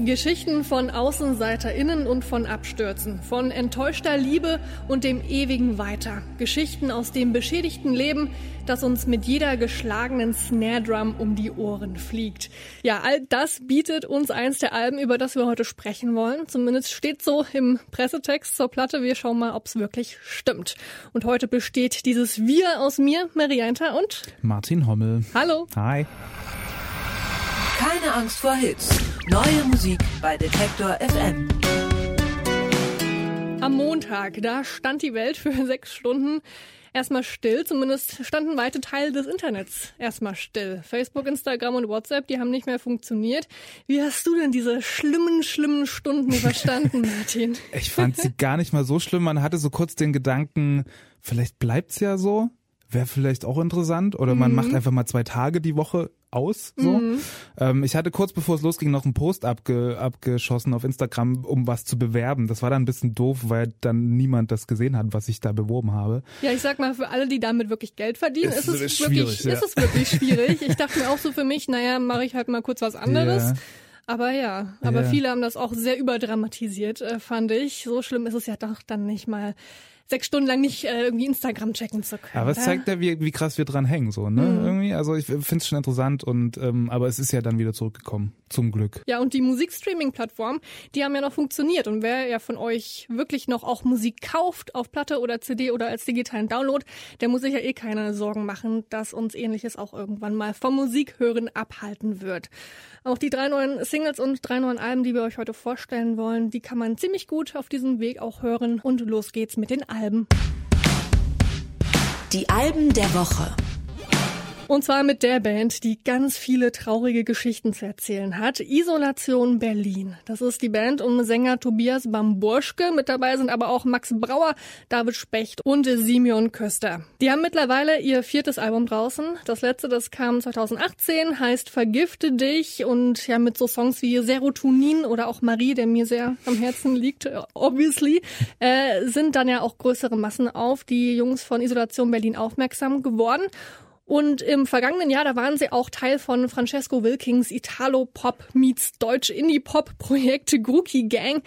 Geschichten von AußenseiterInnen und von Abstürzen, von enttäuschter Liebe und dem ewigen Weiter. Geschichten aus dem beschädigten Leben, das uns mit jeder geschlagenen Snare Drum um die Ohren fliegt. Ja, all das bietet uns eins der Alben, über das wir heute sprechen wollen. Zumindest steht so im Pressetext zur Platte. Wir schauen mal, ob es wirklich stimmt. Und heute besteht dieses Wir aus mir, Marianta und Martin Hommel. Hallo. Hi. Keine Angst vor Hits. Neue Musik bei Detektor FM. Am Montag, da stand die Welt für sechs Stunden erstmal still. Zumindest standen weite Teile des Internets erstmal still. Facebook, Instagram und WhatsApp, die haben nicht mehr funktioniert. Wie hast du denn diese schlimmen, schlimmen Stunden verstanden, Martin? Ich fand sie gar nicht mal so schlimm. Man hatte so kurz den Gedanken, vielleicht bleibt's ja so. Wäre vielleicht auch interessant. Oder man Mhm. macht einfach mal zwei Tage die Woche aus. So. Ähm, ich hatte kurz bevor es losging noch einen Post abge abgeschossen auf Instagram, um was zu bewerben. Das war dann ein bisschen doof, weil dann niemand das gesehen hat, was ich da beworben habe. Ja, ich sag mal, für alle, die damit wirklich Geld verdienen, Es ist es ist wirklich, schwierig, ja. ist es wirklich schwierig. Ich dachte mir auch so für mich, naja, mache ich halt mal kurz was anderes. Ja. Aber ja, aber Ja. viele haben das auch sehr überdramatisiert, äh, fand ich. So schlimm ist es ja doch dann nicht mal, sechs Stunden lang nicht äh, irgendwie Instagram checken zu können. Aber es oder? zeigt ja, wie, wie krass wir dran hängen, so, ne? Mhm. Irgendwie. Also ich finde es schon interessant und ähm, aber es ist ja dann wieder zurückgekommen. Zum Glück. Ja, und die Musikstreaming-Plattformen, die haben ja noch funktioniert. Und wer ja von euch wirklich noch auch Musik kauft auf Platte oder CD oder als digitalen Download, der muss sich ja eh keine Sorgen machen, dass uns ähnliches auch irgendwann mal vom Musikhören abhalten wird. Auch die drei neuen Singles und drei neuen Alben, die wir euch heute vorstellen wollen, die kann man ziemlich gut auf diesem Weg auch hören. Und los geht's mit den Alben. Die Alben der Woche. Und zwar mit der Band, die ganz viele traurige Geschichten zu erzählen hat. Isolation Berlin. Das ist die Band um Sänger Tobias Bamburschke. Mit dabei sind aber auch Max Brauer, David Specht und Simeon Köster. Die haben mittlerweile ihr viertes Album draußen. Das letzte, das kam 2018, heißt Vergifte dich und ja mit so Songs wie Serotonin oder auch Marie, der mir sehr am Herzen liegt, obviously, äh, sind dann ja auch größere Massen auf die Jungs von Isolation Berlin aufmerksam geworden. Und im vergangenen Jahr, da waren sie auch Teil von Francesco Wilkings Italo-Pop meets Deutsch-Indie-Pop-Projekt Grookie Gang.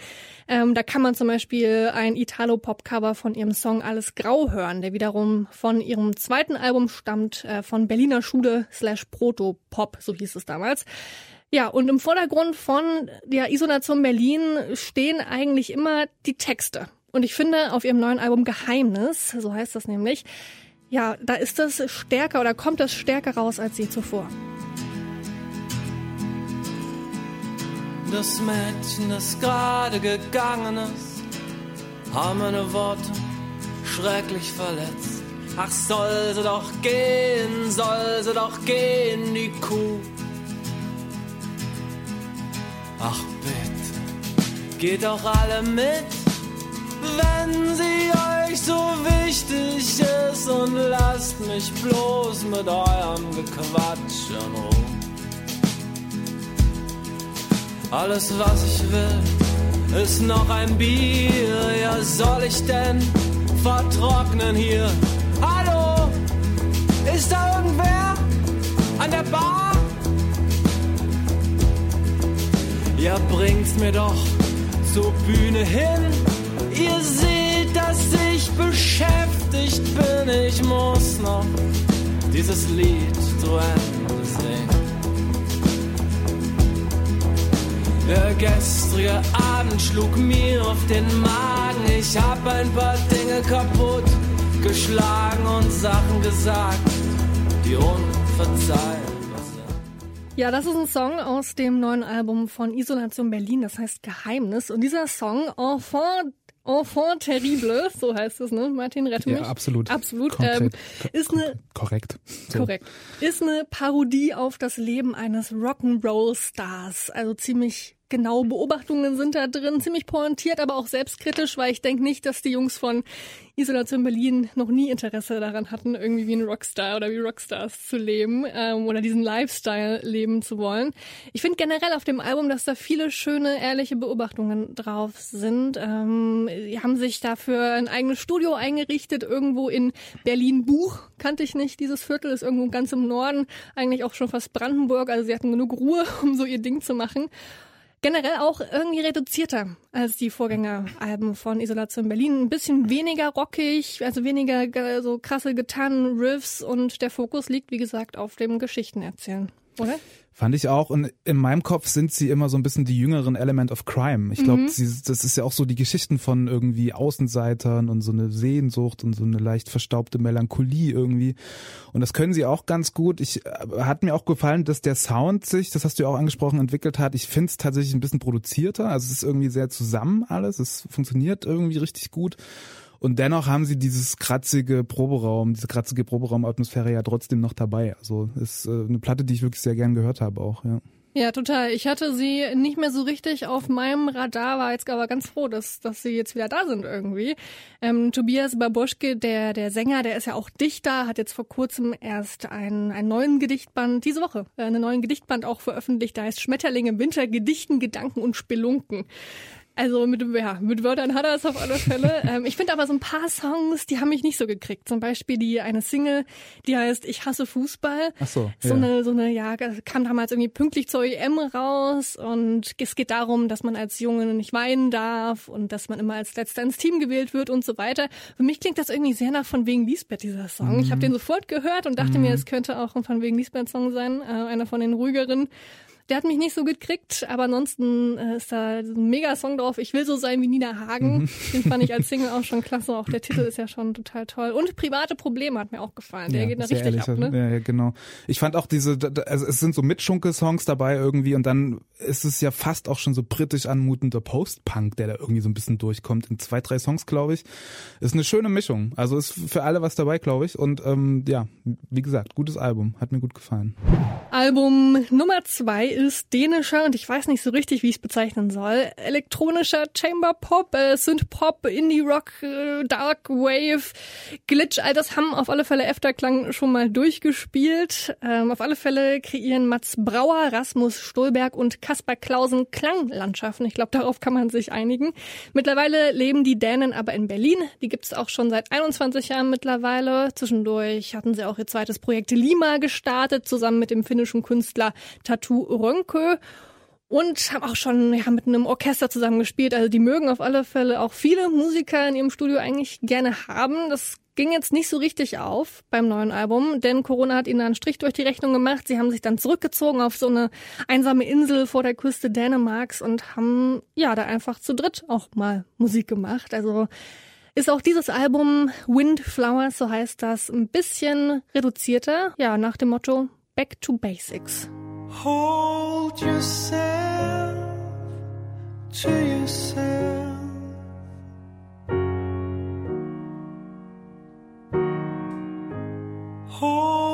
Ähm, da kann man zum Beispiel ein Italo-Pop-Cover von ihrem Song Alles Grau hören, der wiederum von ihrem zweiten Album stammt, äh, von Berliner Schule slash Proto-Pop, so hieß es damals. Ja, und im Vordergrund von der Isolation Berlin stehen eigentlich immer die Texte. Und ich finde, auf ihrem neuen Album Geheimnis, so heißt das nämlich, ja, da ist das stärker oder kommt das stärker raus als je zuvor. Das Mädchen, das gerade gegangen ist, haben meine Worte schrecklich verletzt. Ach, soll sie doch gehen, soll sie doch gehen, die Kuh. Ach, bitte, geht doch alle mit, wenn sie euch so wichtig ist und lasst mich bloß mit eurem Gequatsch in. Alles, was ich will, ist noch ein Bier. Ja, soll ich denn vertrocknen hier? Hallo? Ist da irgendwer an der Bar? Ja, bringt's mir doch zur Bühne hin. Ihr seht, dass ich beschäftigt bin. Ich muss noch dieses Lied zu Ende singen. Der gestrige Abend schlug mir auf den Magen. Ich hab ein paar Dinge kaputt geschlagen und Sachen gesagt, die unverzeihbar. Ja, das ist ein Song aus dem neuen Album von Isolation Berlin, das heißt Geheimnis. Und dieser Song, Enfant, Enfant terrible, so heißt es, ne? Martin, rette mich. Ja, absolut. Absolut. Konkret. Ähm, ist eine Korrekt. So. Korrekt. Ist eine Parodie auf das Leben eines Rock'n'Roll-Stars. Also ziemlich genau Beobachtungen sind da drin, ziemlich pointiert, aber auch selbstkritisch, weil ich denke nicht, dass die Jungs von Isolation Berlin noch nie Interesse daran hatten, irgendwie wie ein Rockstar oder wie Rockstars zu leben ähm, oder diesen Lifestyle leben zu wollen. Ich finde generell auf dem Album, dass da viele schöne, ehrliche Beobachtungen drauf sind. Ähm, die haben sich dafür ein eigenes Studio eingerichtet, irgendwo in Berlin-Buch. Kannte ich nicht. Dieses Viertel ist irgendwo ganz im Norden, eigentlich auch schon fast Brandenburg. Also sie hatten genug Ruhe, um so ihr Ding zu machen. Generell auch irgendwie reduzierter als die Vorgängeralben von Isolation Berlin. Ein bisschen weniger rockig, also weniger so krasse Gitarren, Riffs und der Fokus liegt, wie gesagt, auf dem Geschichtenerzählen, oder? Fand ich auch. Und in meinem Kopf sind sie immer so ein bisschen die jüngeren Element of Crime. Ich glaube, mhm. das ist ja auch so die Geschichten von irgendwie Außenseitern und so eine Sehnsucht und so eine leicht verstaubte Melancholie irgendwie. Und das können sie auch ganz gut. Ich äh, hat mir auch gefallen, dass der Sound sich, das hast du ja auch angesprochen, entwickelt hat. Ich finde es tatsächlich ein bisschen produzierter. Also es ist irgendwie sehr zusammen alles. Es funktioniert irgendwie richtig gut. Und dennoch haben sie dieses kratzige Proberaum, diese kratzige Proberaumatmosphäre ja trotzdem noch dabei. Also ist äh, eine Platte, die ich wirklich sehr gern gehört habe auch, ja. Ja, total. Ich hatte sie nicht mehr so richtig auf meinem Radar, war jetzt aber ganz froh, dass, dass sie jetzt wieder da sind irgendwie. Ähm, Tobias Babuschke, der, der Sänger, der ist ja auch Dichter, hat jetzt vor kurzem erst einen, einen neuen Gedichtband, diese Woche, äh, einen neuen Gedichtband auch veröffentlicht, da heißt Schmetterlinge im Winter, Gedichten, Gedanken und Spelunken. Also mit, ja, mit Wörtern hat er es auf alle Fälle. ähm, ich finde aber so ein paar Songs, die haben mich nicht so gekriegt. Zum Beispiel die eine Single, die heißt Ich hasse Fußball. Ach so, so ja. eine, so eine, ja, kam damals irgendwie pünktlich zur EM raus und es geht darum, dass man als Junge nicht weinen darf und dass man immer als Letzter ins Team gewählt wird und so weiter. Für mich klingt das irgendwie sehr nach von wegen Lisbeth dieser Song. Mhm. Ich habe den sofort gehört und dachte mhm. mir, es könnte auch ein von wegen Lisbeth Song sein, äh, einer von den ruhigeren. Der hat mich nicht so gekriegt, aber ansonsten äh, ist da ein mega Song drauf. Ich will so sein wie Nina Hagen. Mhm. Den fand ich als Single auch schon klasse. Auch der Titel ist ja schon total toll. Und private Probleme hat mir auch gefallen. Der ja, geht da richtig ehrlich, ab, ne? Ja, genau. Ich fand auch diese, also es sind so Mitschunkel-Songs dabei irgendwie und dann ist es ja fast auch schon so britisch anmutender Post-Punk, der da irgendwie so ein bisschen durchkommt. In zwei, drei Songs, glaube ich. Ist eine schöne Mischung. Also ist für alle was dabei, glaube ich. Und ähm, ja, wie gesagt, gutes Album. Hat mir gut gefallen. Album Nummer zwei ist dänischer und ich weiß nicht so richtig, wie ich es bezeichnen soll. Elektronischer Chamber Pop, äh, Synth Pop, Indie Rock, äh, Dark Wave, Glitch, all das haben auf alle Fälle Efterklang schon mal durchgespielt. Ähm, auf alle Fälle kreieren Mats Brauer, Rasmus Stolberg und Kaspar Klausen Klanglandschaften. Ich glaube, darauf kann man sich einigen. Mittlerweile leben die Dänen aber in Berlin. Die gibt es auch schon seit 21 Jahren mittlerweile. Zwischendurch hatten sie auch ihr zweites Projekt Lima gestartet, zusammen mit dem finnischen Künstler Tattoo Rönke und haben auch schon ja, mit einem Orchester zusammengespielt. Also die mögen auf alle Fälle auch viele Musiker in ihrem Studio eigentlich gerne haben. Das ging jetzt nicht so richtig auf beim neuen Album, denn Corona hat ihnen einen Strich durch die Rechnung gemacht. Sie haben sich dann zurückgezogen auf so eine einsame Insel vor der Küste Dänemarks und haben ja da einfach zu dritt auch mal Musik gemacht. Also ist auch dieses Album Windflowers, so heißt das, ein bisschen reduzierter, ja, nach dem Motto Back to Basics. Hold yourself to yourself. Hold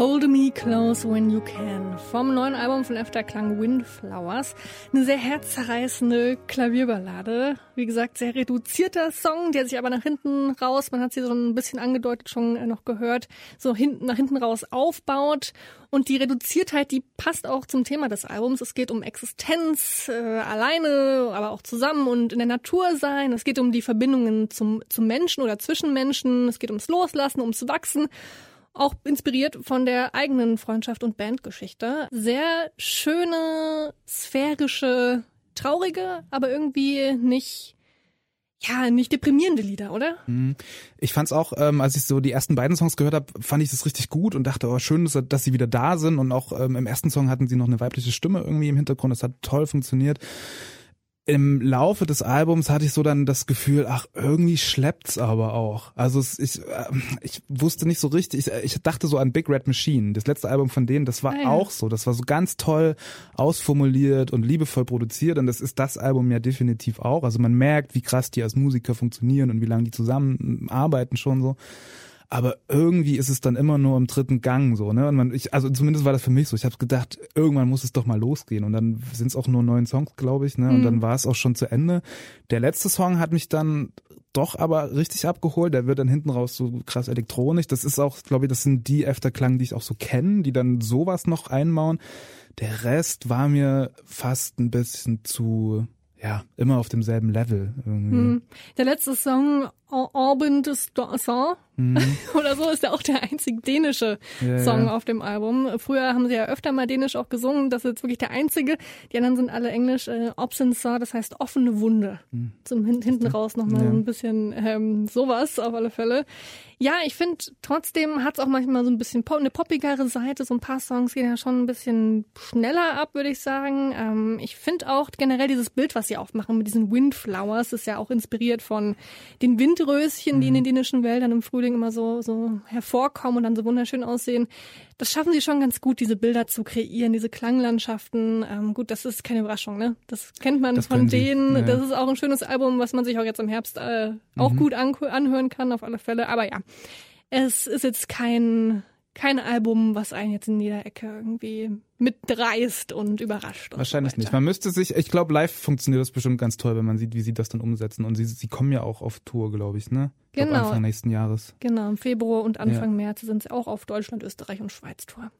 Hold Me Close When You Can vom neuen Album von Efterklang Windflowers. Eine sehr herzzerreißende Klavierballade. Wie gesagt, sehr reduzierter Song, der sich aber nach hinten raus, man hat sie so ein bisschen angedeutet schon äh, noch gehört, so hinten, nach hinten raus aufbaut. Und die Reduziertheit, die passt auch zum Thema des Albums. Es geht um Existenz, äh, alleine, aber auch zusammen und in der Natur sein. Es geht um die Verbindungen zum, zum Menschen oder zwischen Menschen. Es geht ums Loslassen, ums Wachsen. Auch inspiriert von der eigenen Freundschaft und Bandgeschichte. Sehr schöne, sphärische, traurige, aber irgendwie nicht ja, nicht deprimierende Lieder, oder? Mhm. Ich fand's auch, ähm, als ich so die ersten beiden Songs gehört habe, fand ich das richtig gut und dachte, oh, schön, dass, dass sie wieder da sind. Und auch ähm, im ersten Song hatten sie noch eine weibliche Stimme irgendwie im Hintergrund. Das hat toll funktioniert im Laufe des Albums hatte ich so dann das Gefühl, ach, irgendwie schleppt's aber auch. Also es, ich, äh, ich wusste nicht so richtig, ich, ich, dachte so an Big Red Machine, das letzte Album von denen, das war ah, ja. auch so. Das war so ganz toll ausformuliert und liebevoll produziert und das ist das Album ja definitiv auch. Also man merkt, wie krass die als Musiker funktionieren und wie lange die zusammenarbeiten schon so aber irgendwie ist es dann immer nur im dritten Gang so, ne? Und man, ich, also zumindest war das für mich so. Ich habe gedacht, irgendwann muss es doch mal losgehen. Und dann sind es auch nur neun Songs, glaube ich, ne? Und mhm. dann war es auch schon zu Ende. Der letzte Song hat mich dann doch aber richtig abgeholt. Der wird dann hinten raus so krass elektronisch. Das ist auch, glaube ich, das sind die Afterklang, die ich auch so kenne, die dann sowas noch einbauen. Der Rest war mir fast ein bisschen zu ja, immer auf demselben Level irgendwie. Hm. Der letzte Song, Orban des Song, mhm. oder so, ist ja auch der einzig dänische ja, Song ja. auf dem Album. Früher haben sie ja öfter mal dänisch auch gesungen, das ist jetzt wirklich der einzige. Die anderen sind alle englisch. Äh, Obsin Saw, das heißt offene Wunde. Mhm. Zum hinten raus nochmal ja. ein bisschen ähm, sowas auf alle Fälle. Ja, ich finde, trotzdem hat es auch manchmal so ein bisschen pop, eine poppigere Seite. So ein paar Songs gehen ja schon ein bisschen schneller ab, würde ich sagen. Ähm, ich finde auch generell dieses Bild, was sie aufmachen mit diesen Windflowers, ist ja auch inspiriert von den Windröschen, die in den mhm. dänischen Wäldern im Frühling immer so, so hervorkommen und dann so wunderschön aussehen. Das schaffen sie schon ganz gut, diese Bilder zu kreieren, diese Klanglandschaften. Ähm, gut, das ist keine Überraschung, ne? Das kennt man das von denen. Ja. Das ist auch ein schönes Album, was man sich auch jetzt im Herbst äh, auch mhm. gut anhören kann, auf alle Fälle. Aber ja, es ist jetzt kein kein Album, was einen jetzt in jeder Ecke irgendwie mitreißt und überrascht. Wahrscheinlich so nicht. Man müsste sich, ich glaube, live funktioniert das bestimmt ganz toll, wenn man sieht, wie sie das dann umsetzen. Und sie, sie kommen ja auch auf Tour, glaube ich, ne? Ich genau. Glaub, Anfang nächsten Jahres. Genau, im Februar und Anfang ja. März sind sie auch auf Deutschland, Österreich und Schweiz Tour.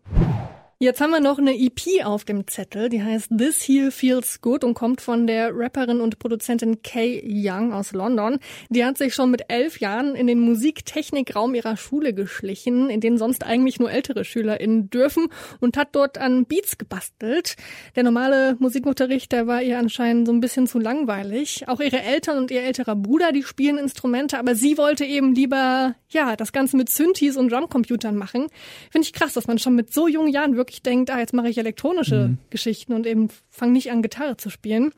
Jetzt haben wir noch eine EP auf dem Zettel, die heißt This Here Feels Good und kommt von der Rapperin und Produzentin Kay Young aus London. Die hat sich schon mit elf Jahren in den Musiktechnikraum ihrer Schule geschlichen, in den sonst eigentlich nur ältere SchülerInnen dürfen und hat dort an Beats gebastelt. Der normale Musikunterricht, der war ihr anscheinend so ein bisschen zu langweilig. Auch ihre Eltern und ihr älterer Bruder, die spielen Instrumente, aber sie wollte eben lieber, ja, das Ganze mit Synthes und Drumcomputern machen. Finde ich krass, dass man schon mit so jungen Jahren wirklich wirklich denkt, ah, jetzt mache ich elektronische mhm. Geschichten und eben fange nicht an, Gitarre zu spielen.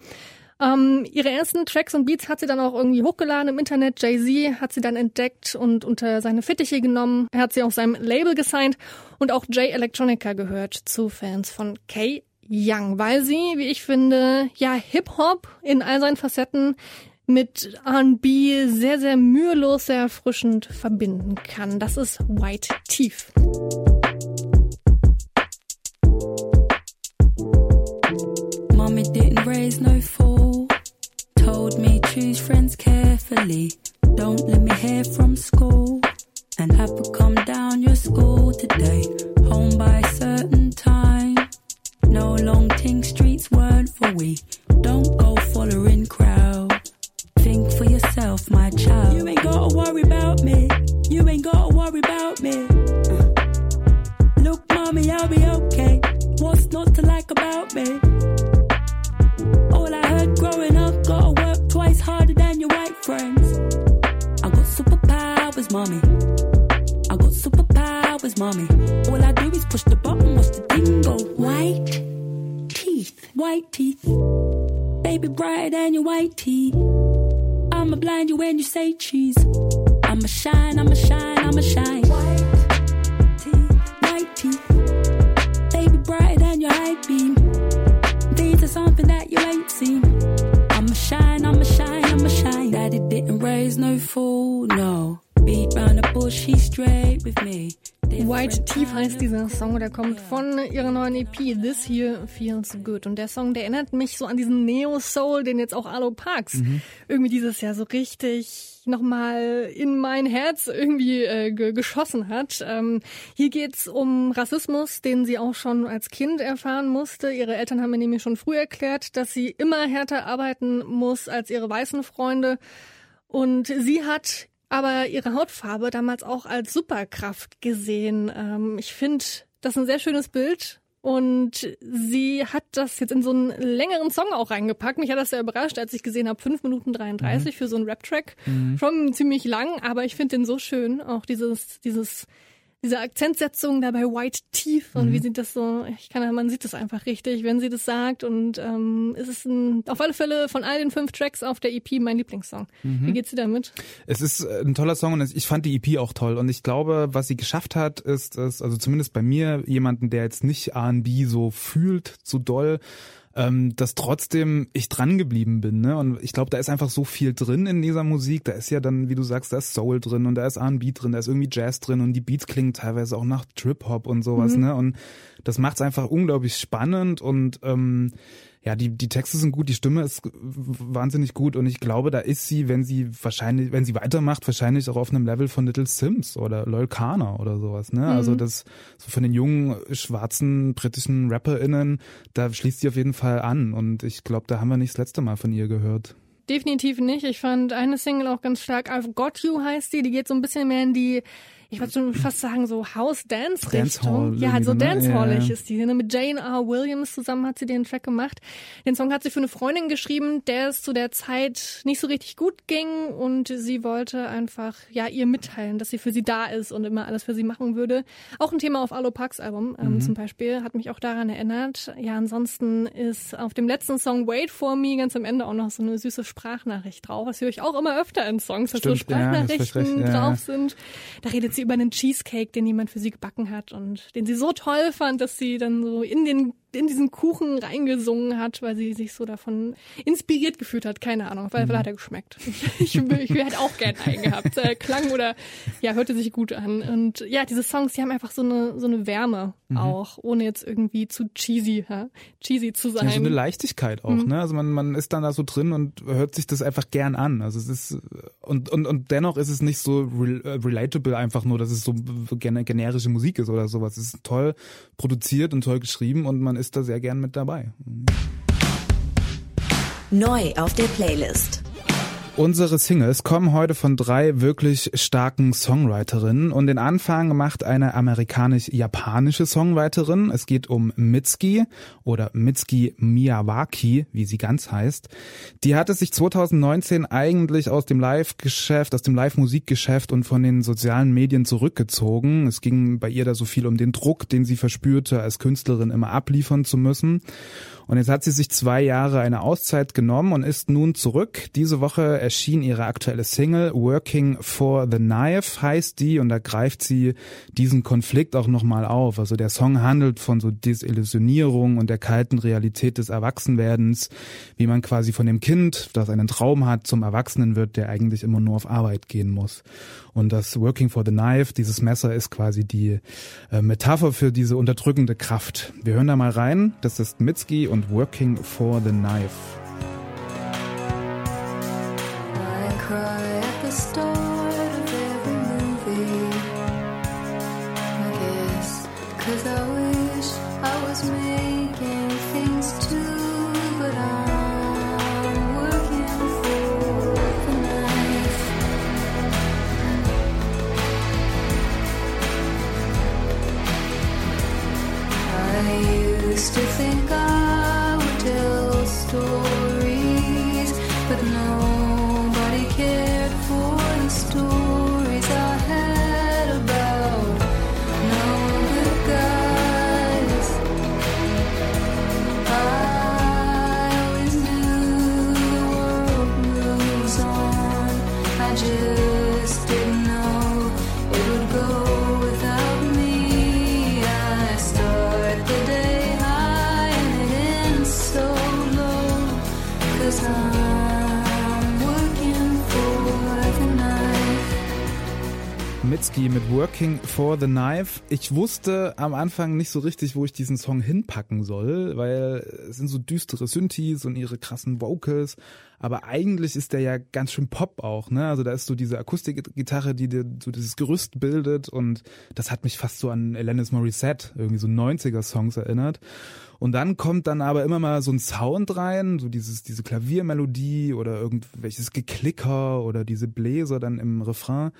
Ähm, ihre ersten Tracks und Beats hat sie dann auch irgendwie hochgeladen im Internet. Jay-Z hat sie dann entdeckt und unter seine Fittiche genommen. Er hat sie auf seinem Label gesigned und auch Jay Electronica gehört zu Fans von Kay Young, weil sie, wie ich finde, ja, Hip-Hop in all seinen Facetten mit R&B sehr, sehr mühelos, sehr erfrischend verbinden kann. Das ist White Teeth. Mommy didn't raise no fool. Told me choose friends carefully. Don't let me hear from school. And have to come down your school today. Home by a certain time. No long ting streets weren't for we. Say cheese. I'ma shine, I'ma shine, I'ma shine. White teeth, white teeth brighter than your high beam. These are something that you ain't seen. I'ma shine, I'ma shine, I'ma shine. Daddy didn't raise no fool, no. Beat round the bush, he's straight with me. White Teeth heißt dieser Song, der kommt von EP This Here Feels Good. Und der Song, der erinnert mich so an diesen Neo-Soul, den jetzt auch Arlo Parks mhm. irgendwie dieses Jahr so richtig nochmal in mein Herz irgendwie äh, geschossen hat. Ähm, hier geht's um Rassismus, den sie auch schon als Kind erfahren musste. Ihre Eltern haben mir nämlich schon früh erklärt, dass sie immer härter arbeiten muss als ihre weißen Freunde. Und sie hat aber ihre Hautfarbe damals auch als Superkraft gesehen. Ähm, ich finde das ein sehr schönes Bild. Und sie hat das jetzt in so einen längeren Song auch reingepackt. Mich hat das sehr überrascht, als ich gesehen habe, 5 Minuten 33 mhm. für so einen Rap-Track. Mhm. Schon ziemlich lang, aber ich finde den so schön. Auch dieses, dieses diese Akzentsetzung da bei White Teeth und mhm. wie sieht das so, ich kann, man sieht das einfach richtig, wenn sie das sagt und ähm, es ist ein, auf alle Fälle von all den fünf Tracks auf der EP mein Lieblingssong. Mhm. Wie geht's dir damit? Es ist äh, ein toller Song und ich fand die EP auch toll und ich glaube, was sie geschafft hat, ist, ist also zumindest bei mir jemanden, der jetzt nicht R&B so fühlt, so doll, ähm, dass trotzdem ich dran geblieben bin. Ne? Und ich glaube, da ist einfach so viel drin in dieser Musik. Da ist ja dann, wie du sagst, da ist Soul drin und da ist R&B drin, da ist irgendwie Jazz drin und die Beats klingen teilweise auch nach Trip-Hop und sowas. Mhm. Ne? Und das macht es einfach unglaublich spannend und ähm, ja, die, die Texte sind gut, die Stimme ist wahnsinnig gut und ich glaube, da ist sie, wenn sie wahrscheinlich, wenn sie weitermacht, wahrscheinlich auch auf einem Level von Little Sims oder Loyal Kana oder sowas, ne? Also mhm. Also das, so von den jungen, schwarzen, britischen RapperInnen, da schließt sie auf jeden Fall an und ich glaube, da haben wir nicht das letzte Mal von ihr gehört. Definitiv nicht. Ich fand eine Single auch ganz stark. I've Got You heißt die. Die geht so ein bisschen mehr in die ich würde schon fast sagen, so House-Dance-Richtung. Ja, halt so ne? dancehallig ja. ist die. Ne? Mit Jane R. Williams zusammen hat sie den Track gemacht. Den Song hat sie für eine Freundin geschrieben, der es zu der Zeit nicht so richtig gut ging und sie wollte einfach, ja, ihr mitteilen, dass sie für sie da ist und immer alles für sie machen würde. Auch ein Thema auf Alo Parks Album ähm, mhm. zum Beispiel, hat mich auch daran erinnert. Ja, ansonsten ist auf dem letzten Song Wait For Me ganz am Ende auch noch so eine süße Sprachnachricht drauf. Das höre ich auch immer öfter in Songs, dass Stimmt, so Sprachnachrichten ja, drauf sind. Da redet sie über einen Cheesecake, den jemand für sie gebacken hat und den sie so toll fand, dass sie dann so in den in diesen Kuchen reingesungen hat, weil sie sich so davon inspiriert gefühlt hat. Keine Ahnung, weil mhm. hat er geschmeckt. Ich, ich, ich hätte auch gerne einen gehabt. Äh, klang oder ja, hörte sich gut an. Und ja, diese Songs, die haben einfach so eine so eine Wärme mhm. auch, ohne jetzt irgendwie zu cheesy, ja? cheesy zu sein. Ja, so eine Leichtigkeit auch, mhm. ne? Also man, man ist dann da so drin und hört sich das einfach gern an. Also es ist und und und dennoch ist es nicht so äh, relatable einfach nur, dass es so generische Musik ist oder sowas. Es ist toll produziert und toll geschrieben und man ist da sehr gern mit dabei. Neu auf der Playlist. Unsere Singles kommen heute von drei wirklich starken Songwriterinnen und den Anfang macht eine amerikanisch-japanische Songwriterin. Es geht um Mitski oder Mitski Miyawaki, wie sie ganz heißt. Die hatte sich 2019 eigentlich aus dem Live-Geschäft, aus dem Live-Musikgeschäft und von den sozialen Medien zurückgezogen. Es ging bei ihr da so viel um den Druck, den sie verspürte, als Künstlerin immer abliefern zu müssen. Und jetzt hat sie sich zwei Jahre eine Auszeit genommen und ist nun zurück. Diese Woche erschien ihre aktuelle Single Working for the Knife heißt die und da greift sie diesen Konflikt auch nochmal auf. Also der Song handelt von so Desillusionierung und der kalten Realität des Erwachsenwerdens, wie man quasi von dem Kind, das einen Traum hat, zum Erwachsenen wird, der eigentlich immer nur auf Arbeit gehen muss. Und das Working for the Knife, dieses Messer ist quasi die äh, Metapher für diese unterdrückende Kraft. Wir hören da mal rein. Das ist Mitski und Working for the Knife. I used to think I would tell stories. Mitski mit Working for the Knife. Ich wusste am Anfang nicht so richtig, wo ich diesen Song hinpacken soll, weil es sind so düstere Synthes und ihre krassen Vocals. Aber eigentlich ist der ja ganz schön Pop auch, ne? Also da ist so diese Akustikgitarre, die dir so dieses Gerüst bildet und das hat mich fast so an Alanis Morissette, irgendwie so 90er Songs erinnert. Und dann kommt dann aber immer mal so ein Sound rein, so dieses, diese Klaviermelodie oder irgendwelches Geklicker oder diese Bläser dann im Refrain.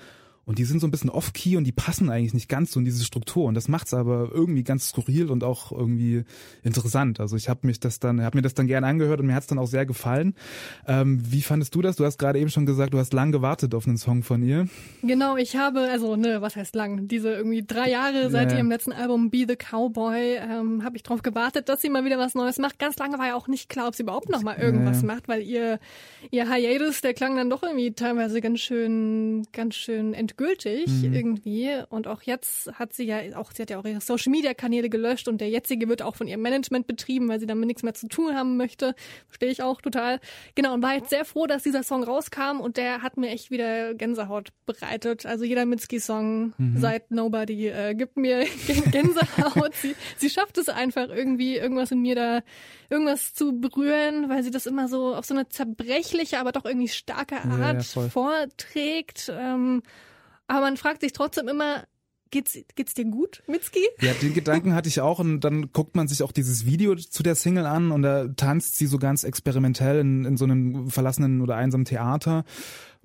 Und die sind so ein bisschen off-key und die passen eigentlich nicht ganz so in diese Struktur. Und das macht's aber irgendwie ganz skurril und auch irgendwie interessant. Also ich habe mich das dann, habe mir das dann gerne angehört und mir hat's dann auch sehr gefallen. Ähm, wie fandest du das? Du hast gerade eben schon gesagt, du hast lang gewartet auf einen Song von ihr. Genau, ich habe, also ne, was heißt lang? Diese irgendwie drei Jahre seit Ja. ihrem letzten Album Be the Cowboy ähm, habe ich drauf gewartet, dass sie mal wieder was Neues macht. Ganz lange war ja auch nicht klar, ob sie überhaupt noch mal irgendwas Ja. macht, weil ihr ihr Hiatus, der klang dann doch irgendwie teilweise ganz schön, ganz schön endgültig Mhm. irgendwie. Und auch jetzt hat sie ja auch, sie hat ja auch ihre Social Media Kanäle gelöscht und der jetzige wird auch von ihrem Management betrieben, weil sie damit nichts mehr zu tun haben möchte. Verstehe ich auch total. Genau, und war jetzt sehr froh, dass dieser Song rauskam und der hat mir echt wieder Gänsehaut bereitet. Also jeder Mitski-Song seit Nobody äh, gibt mir Gänsehaut. sie, sie schafft es einfach irgendwie, irgendwas in mir da, irgendwas zu berühren, weil sie das immer so auf so eine zerbrechliche, aber doch irgendwie starke Ja, ja, Art voll. vorträgt. Ähm, aber man fragt sich trotzdem immer, geht's, geht's dir gut, Mitski? Ja, den Gedanken hatte ich auch und dann guckt man sich auch dieses Video zu der Single an und da tanzt sie so ganz experimentell in, in so einem verlassenen oder einsamen Theater.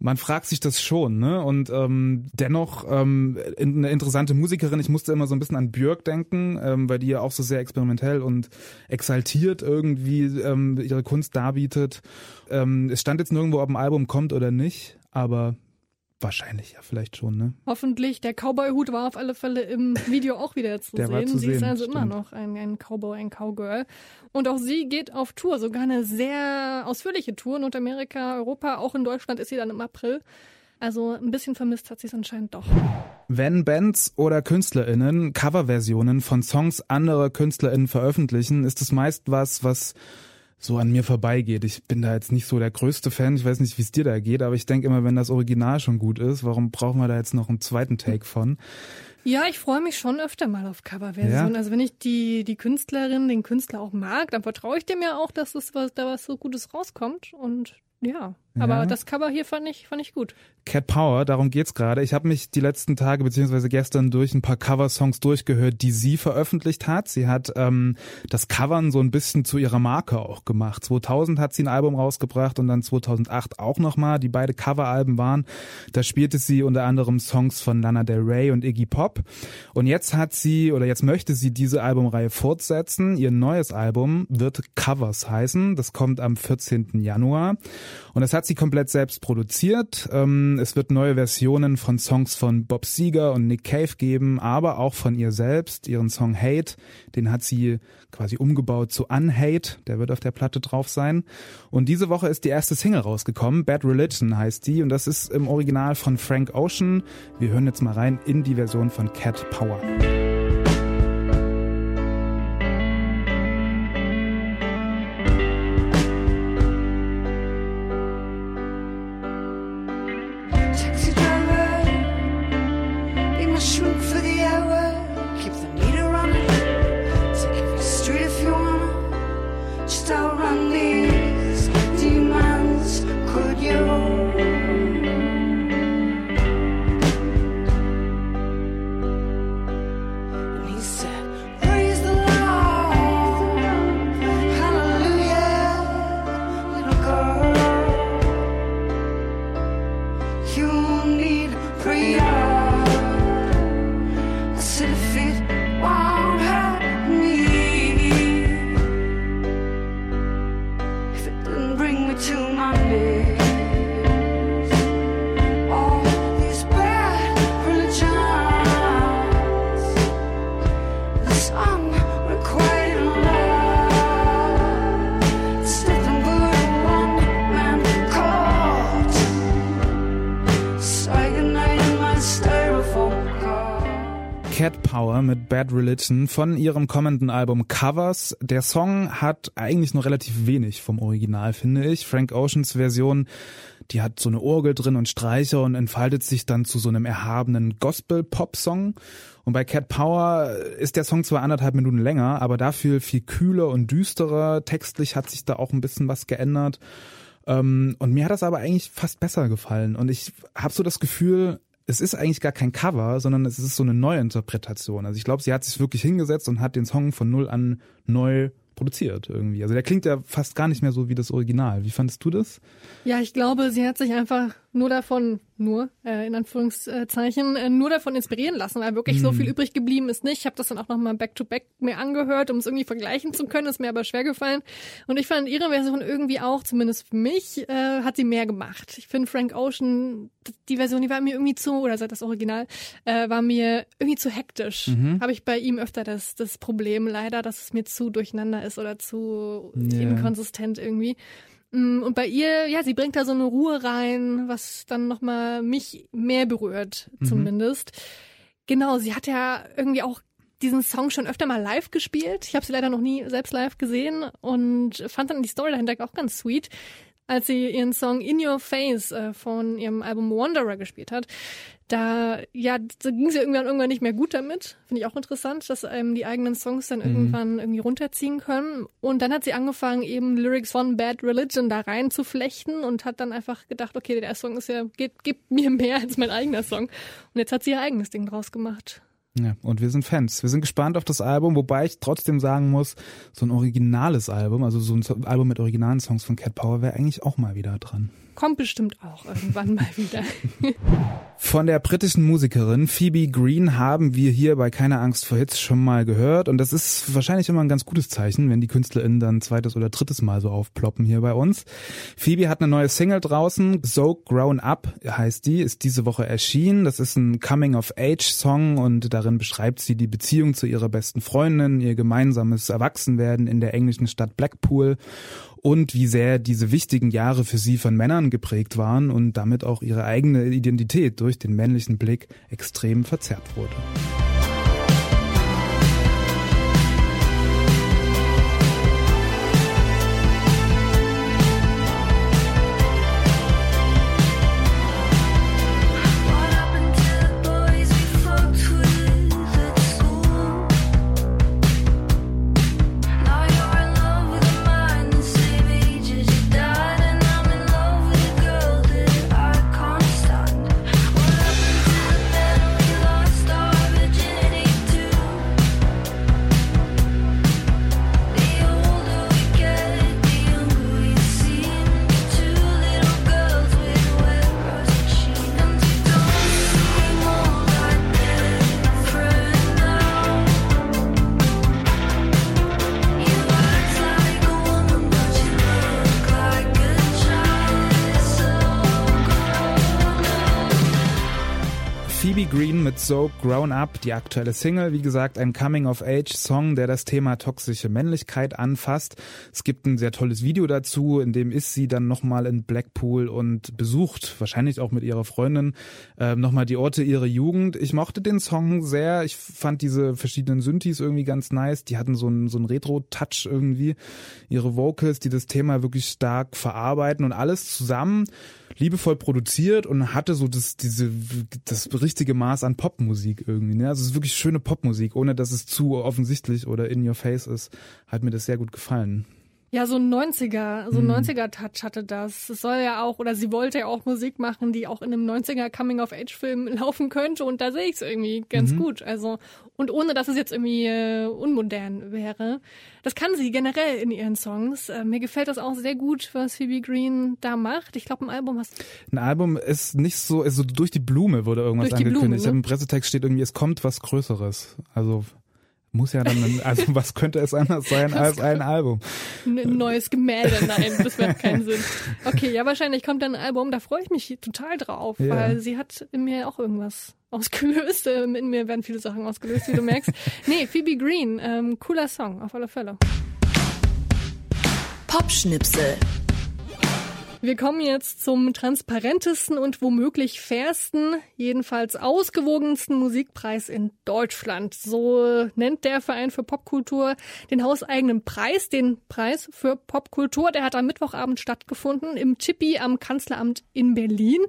Man fragt sich das schon, ne? Und ähm, dennoch ähm, in- eine interessante Musikerin. Ich musste immer so ein bisschen an Björk denken, ähm, weil die ja auch so sehr experimentell und exaltiert irgendwie ähm, ihre Kunst darbietet. Ähm, es stand jetzt nirgendwo, ob ein Album kommt oder nicht, aber wahrscheinlich ja vielleicht schon, ne? Hoffentlich. Der Cowboy-Hut war auf alle Fälle im Video auch wieder zu sehen. zu sie ist sehen, also immer stimmt. noch ein, ein Cowboy, ein Cowgirl. Und auch sie geht auf Tour, sogar eine sehr ausführliche Tour. Nordamerika, Europa, auch in Deutschland ist sie dann im April. Also ein bisschen vermisst hat sie es anscheinend doch. Wenn Bands oder KünstlerInnen Coverversionen von Songs anderer KünstlerInnen veröffentlichen, ist es meist was, was so an mir vorbeigeht. Ich bin da jetzt nicht so der größte Fan. Ich weiß nicht, wie es dir da geht, aber ich denke immer, wenn das Original schon gut ist, warum brauchen wir da jetzt noch einen zweiten Take von? Ja, ich freue mich schon öfter mal auf Coverversionen. Ja? Also wenn ich die, die Künstlerin, den Künstler auch mag, dann vertraue ich dem ja auch, dass es was, da was so Gutes rauskommt. Und ja, aber Ja. das Cover hier fand ich, fand ich gut. Cat Power, darum geht's gerade. Ich habe mich die letzten Tage beziehungsweise gestern durch ein paar Coversongs durchgehört, die sie veröffentlicht hat. Sie hat ähm, das Covern so ein bisschen zu ihrer Marke auch gemacht. 2000 hat sie ein Album rausgebracht und dann 2008 auch nochmal, die beide Coveralben waren. Da spielte sie unter anderem Songs von Lana Del Rey und Iggy Pop. Und jetzt hat sie oder jetzt möchte sie diese Albumreihe fortsetzen. Ihr neues Album wird Covers heißen. Das kommt am 14. Januar. Und das hat sie komplett selbst produziert. Ähm, es wird neue Versionen von Songs von Bob Seger und Nick Cave geben, aber auch von ihr selbst. Ihren Song Hate, den hat sie quasi umgebaut zu Unhate. Der wird auf der Platte drauf sein. Und diese Woche ist die erste Single rausgekommen. Bad Religion heißt die. Und das ist im Original von Frank Ocean. Wir hören jetzt mal rein in die Version von Cat Power. Power mit Bad Religion von ihrem kommenden Album Covers. Der Song hat eigentlich nur relativ wenig vom Original, finde ich. Frank Oceans Version, die hat so eine Orgel drin und Streicher und entfaltet sich dann zu so einem erhabenen Gospel-Pop-Song. Und bei Cat Power ist der Song zwar anderthalb Minuten länger, aber dafür viel kühler und düsterer. Textlich hat sich da auch ein bisschen was geändert. Ähm, und mir hat das aber eigentlich fast besser gefallen. Und ich habe so das Gefühl, es ist eigentlich gar kein Cover, sondern es ist so eine Neuinterpretation. Also ich glaube, sie hat sich wirklich hingesetzt und hat den Song von null an neu produziert irgendwie. Also der klingt ja fast gar nicht mehr so wie das Original. Wie fandest du das? Ja, ich glaube, sie hat sich einfach nur davon, nur äh, in Anführungszeichen, äh, nur davon inspirieren lassen, weil wirklich mhm. so viel übrig geblieben ist nicht. Ich habe das dann auch nochmal back-to-back mir angehört, um es irgendwie vergleichen zu können. Ist mir aber schwer gefallen. Und ich fand ihre Version irgendwie auch, zumindest für mich, äh, hat sie mehr gemacht. Ich finde Frank Ocean, die Version, die war mir irgendwie zu, oder seit das Original, äh, war mir irgendwie zu hektisch. Mhm. Habe ich bei ihm öfter das, das Problem leider, dass es mir zu durcheinander ist oder zu yeah. inkonsistent irgendwie. Mm, und bei ihr, ja, sie bringt da so eine Ruhe rein, was dann nochmal mich mehr berührt, mhm. zumindest. Mhm. Genau, sie hat ja irgendwie auch diesen Song schon öfter mal live gespielt. Ich habe sie leider noch nie selbst live gesehen und fand dann die Story dahinter auch ganz sweet als sie ihren Song In Your Face äh, von ihrem Album Wanderer gespielt hat. Da, ja, da ging sie irgendwann irgendwann nicht mehr gut damit. Finde ich auch interessant, dass einem die eigenen Songs dann mhm. irgendwann irgendwie runterziehen können. Und dann hat sie angefangen, eben Lyrics von Bad Religion da rein zu flechten und hat dann einfach gedacht, okay, der Song ist ja, gibt, gibt mir mehr als mein eigener Song. Und jetzt hat sie ihr eigenes Ding draus gemacht. Ja, und wir sind Fans. Wir sind gespannt auf das Album, wobei ich trotzdem sagen muss, so ein originales Album, also so ein Album mit originalen Songs von Cat Power wäre eigentlich auch mal wieder dran. Kommt bestimmt auch irgendwann mal wieder. Von der britischen Musikerin Phoebe Green haben wir hier bei Keine Angst vor Hits schon mal gehört. Und das ist wahrscheinlich immer ein ganz gutes Zeichen, wenn die KünstlerInnen dann zweites oder drittes Mal so aufploppen hier bei uns. Phoebe hat eine neue Single draußen. So Grown Up heißt die, ist diese Woche erschienen. Das ist ein Coming-of-Age-Song und darin beschreibt sie die Beziehung zu ihrer besten Freundin, ihr gemeinsames Erwachsenwerden in der englischen Stadt Blackpool und wie sehr diese wichtigen Jahre für sie von Männern geprägt waren und damit auch ihre eigene Identität durch den männlichen Blick extrem verzerrt wurde. So Grown Up, die aktuelle Single. Wie gesagt, ein Coming-of-Age-Song, der das Thema toxische Männlichkeit anfasst. Es gibt ein sehr tolles Video dazu, in dem ist sie dann nochmal in Blackpool und besucht, wahrscheinlich auch mit ihrer Freundin, äh, nochmal die Orte ihrer Jugend. Ich mochte den Song sehr. Ich fand diese verschiedenen Synthes irgendwie ganz nice. Die hatten so einen, so einen Retro-Touch irgendwie. Ihre Vocals, die das Thema wirklich stark verarbeiten und alles zusammen liebevoll produziert und hatte so das, diese, das richtige Maß an Popmusik irgendwie. Ne? Also es ist wirklich schöne Popmusik, ohne dass es zu offensichtlich oder in your face ist. Hat mir das sehr gut gefallen. Ja, so ein 90er, so ein 90er-Touch mhm. hatte das. Es soll ja auch, oder sie wollte ja auch Musik machen, die auch in einem 90er Coming-of-Age-Film laufen könnte und da sehe ich es irgendwie ganz mhm. gut. Also, und ohne dass es jetzt irgendwie äh, unmodern wäre. Das kann sie generell in ihren Songs. Äh, mir gefällt das auch sehr gut, was Phoebe Green da macht. Ich glaube, ein Album hast Ein Album ist nicht so, also durch die Blume wurde irgendwas angekündigt. Blume, ne? Im Pressetext steht irgendwie, es kommt was Größeres. Also muss ja dann, also was könnte es anders sein als ein Album? Ein neues Gemälde, nein, das macht keinen Sinn. Okay, ja, wahrscheinlich kommt dann ein Album, da freue ich mich total drauf, ja. weil sie hat in mir auch irgendwas ausgelöst. Ähm, in mir werden viele Sachen ausgelöst, wie du merkst. Nee, Phoebe Green, ähm, cooler Song, auf alle Fälle. Popschnipsel. Wir kommen jetzt zum transparentesten und womöglich fairsten, jedenfalls ausgewogensten Musikpreis in Deutschland. So nennt der Verein für Popkultur den hauseigenen Preis, den Preis für Popkultur. Der hat am Mittwochabend stattgefunden im Chippy am Kanzleramt in Berlin.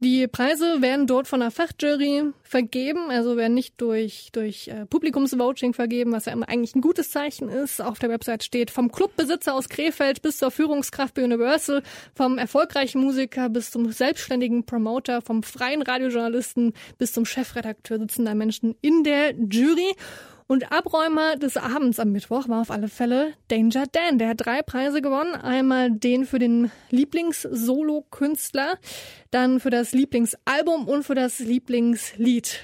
Die Preise werden dort von einer Fachjury vergeben, also werden nicht durch, durch äh, Publikumsvoting vergeben, was ja immer eigentlich ein gutes Zeichen ist. Auf der Website steht vom Clubbesitzer aus Krefeld bis zur Führungskraft bei Universal, vom erfolgreichen Musiker bis zum selbstständigen Promoter, vom freien Radiojournalisten bis zum Chefredakteur sitzen da Menschen in der Jury. Und Abräumer des Abends am Mittwoch war auf alle Fälle Danger Dan. Der hat drei Preise gewonnen. Einmal den für den Lieblings-Solo-Künstler, dann für das Lieblingsalbum und für das Lieblingslied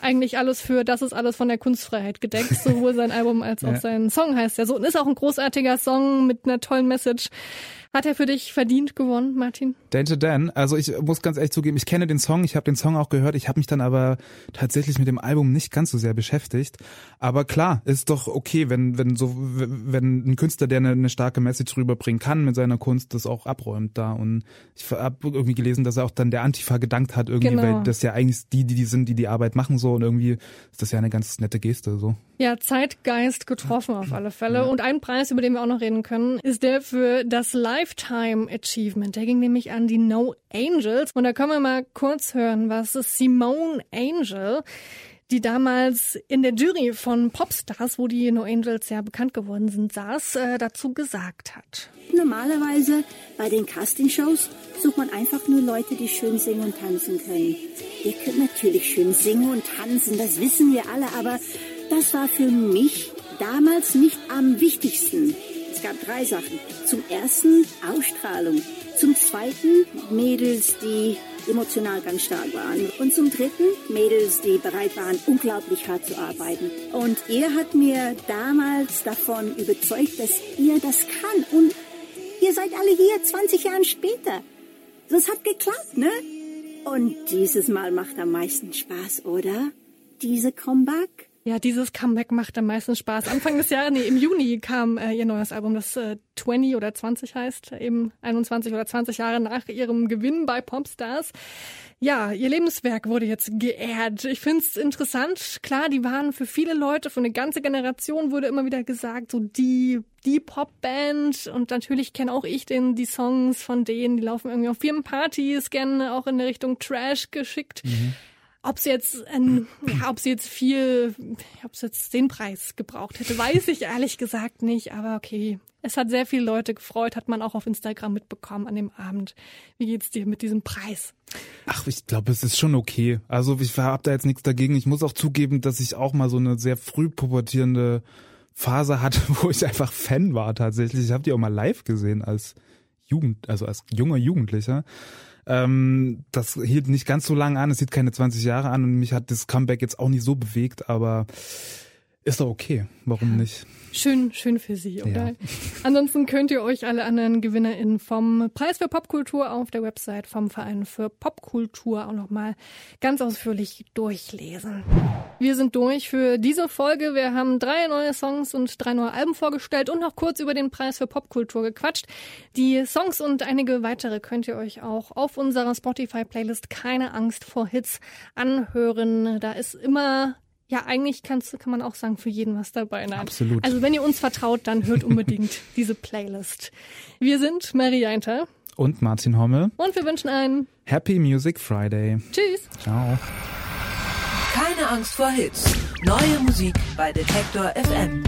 eigentlich alles für, das ist alles von der Kunstfreiheit gedeckt, sowohl sein Album als auch ja. sein Song heißt er so. Und ist auch ein großartiger Song mit einer tollen Message. Hat er für dich verdient gewonnen, Martin? Danger Dan. Also ich muss ganz ehrlich zugeben, ich kenne den Song, ich habe den Song auch gehört, ich habe mich dann aber tatsächlich mit dem Album nicht ganz so sehr beschäftigt. Aber klar, ist doch okay, wenn wenn so wenn ein Künstler, der eine, eine starke Message rüberbringen kann mit seiner Kunst, das auch abräumt da. Und ich habe irgendwie gelesen, dass er auch dann der Antifa gedankt hat irgendwie, genau. weil das ja eigentlich die, die die sind, die die Arbeit machen so und irgendwie ist das ja eine ganz nette Geste so. Ja, Zeitgeist getroffen auf alle Fälle. Ja. Und ein Preis, über den wir auch noch reden können, ist der für das Lifetime Achievement. Der ging nämlich an die No Angels. Und da können wir mal kurz hören, was Simone Angel die damals in der Jury von Popstars, wo die No Angels ja bekannt geworden sind, saß, äh, dazu gesagt hat. Normalerweise bei den Castingshows sucht man einfach nur Leute, die schön singen und tanzen können. Ihr könnt natürlich schön singen und tanzen, das wissen wir alle, aber das war für mich damals nicht am wichtigsten. Es gab drei Sachen. Zum ersten Ausstrahlung. Zum zweiten Mädels, die emotional ganz stark waren. Und zum dritten Mädels, die bereit waren, unglaublich hart zu arbeiten. Und er hat mir damals davon überzeugt, dass ihr das kann. Und ihr seid alle hier 20 Jahre später. Das hat geklappt, ne? Und dieses Mal macht am meisten Spaß, oder? Diese Comeback? Ja, dieses Comeback macht am meisten Spaß. Anfang des Jahres, nee, im Juni kam äh, ihr neues Album, das äh, 20 oder 20 heißt, eben 21 oder 20 Jahre nach ihrem Gewinn bei Popstars. Ja, ihr Lebenswerk wurde jetzt geehrt. Ich find's interessant. Klar, die waren für viele Leute, für eine ganze Generation wurde immer wieder gesagt, so die, die Popband. Und natürlich kenne auch ich den, die Songs von denen, die laufen irgendwie auf Firmenpartys, gerne auch in der Richtung Trash geschickt. Mhm. Ob sie jetzt, ein, ja, ob sie jetzt viel, ob sie jetzt den Preis gebraucht hätte, weiß ich ehrlich gesagt nicht. Aber okay, es hat sehr viele Leute gefreut, hat man auch auf Instagram mitbekommen an dem Abend. Wie geht's dir mit diesem Preis? Ach, ich glaube, es ist schon okay. Also ich habe da jetzt nichts dagegen. Ich muss auch zugeben, dass ich auch mal so eine sehr früh pubertierende Phase hatte, wo ich einfach Fan war tatsächlich. Ich habe die auch mal live gesehen als Jugend, also als junger Jugendlicher. Ähm, das hielt nicht ganz so lange an, es hielt keine 20 Jahre an und mich hat das Comeback jetzt auch nicht so bewegt, aber ist doch okay. Warum nicht? Schön, schön für Sie, oder? Ja. Ansonsten könnt ihr euch alle anderen GewinnerInnen vom Preis für Popkultur auf der Website vom Verein für Popkultur auch nochmal ganz ausführlich durchlesen. Wir sind durch für diese Folge. Wir haben drei neue Songs und drei neue Alben vorgestellt und noch kurz über den Preis für Popkultur gequatscht. Die Songs und einige weitere könnt ihr euch auch auf unserer Spotify-Playlist Keine Angst vor Hits anhören. Da ist immer ja, eigentlich kannst, kann man auch sagen, für jeden was dabei. Nein. Absolut. Also wenn ihr uns vertraut, dann hört unbedingt diese Playlist. Wir sind Marie Einter. Und Martin Hommel. Und wir wünschen einen Happy Music Friday. Tschüss. Ciao. Keine Angst vor Hits. Neue Musik bei Detektor FM.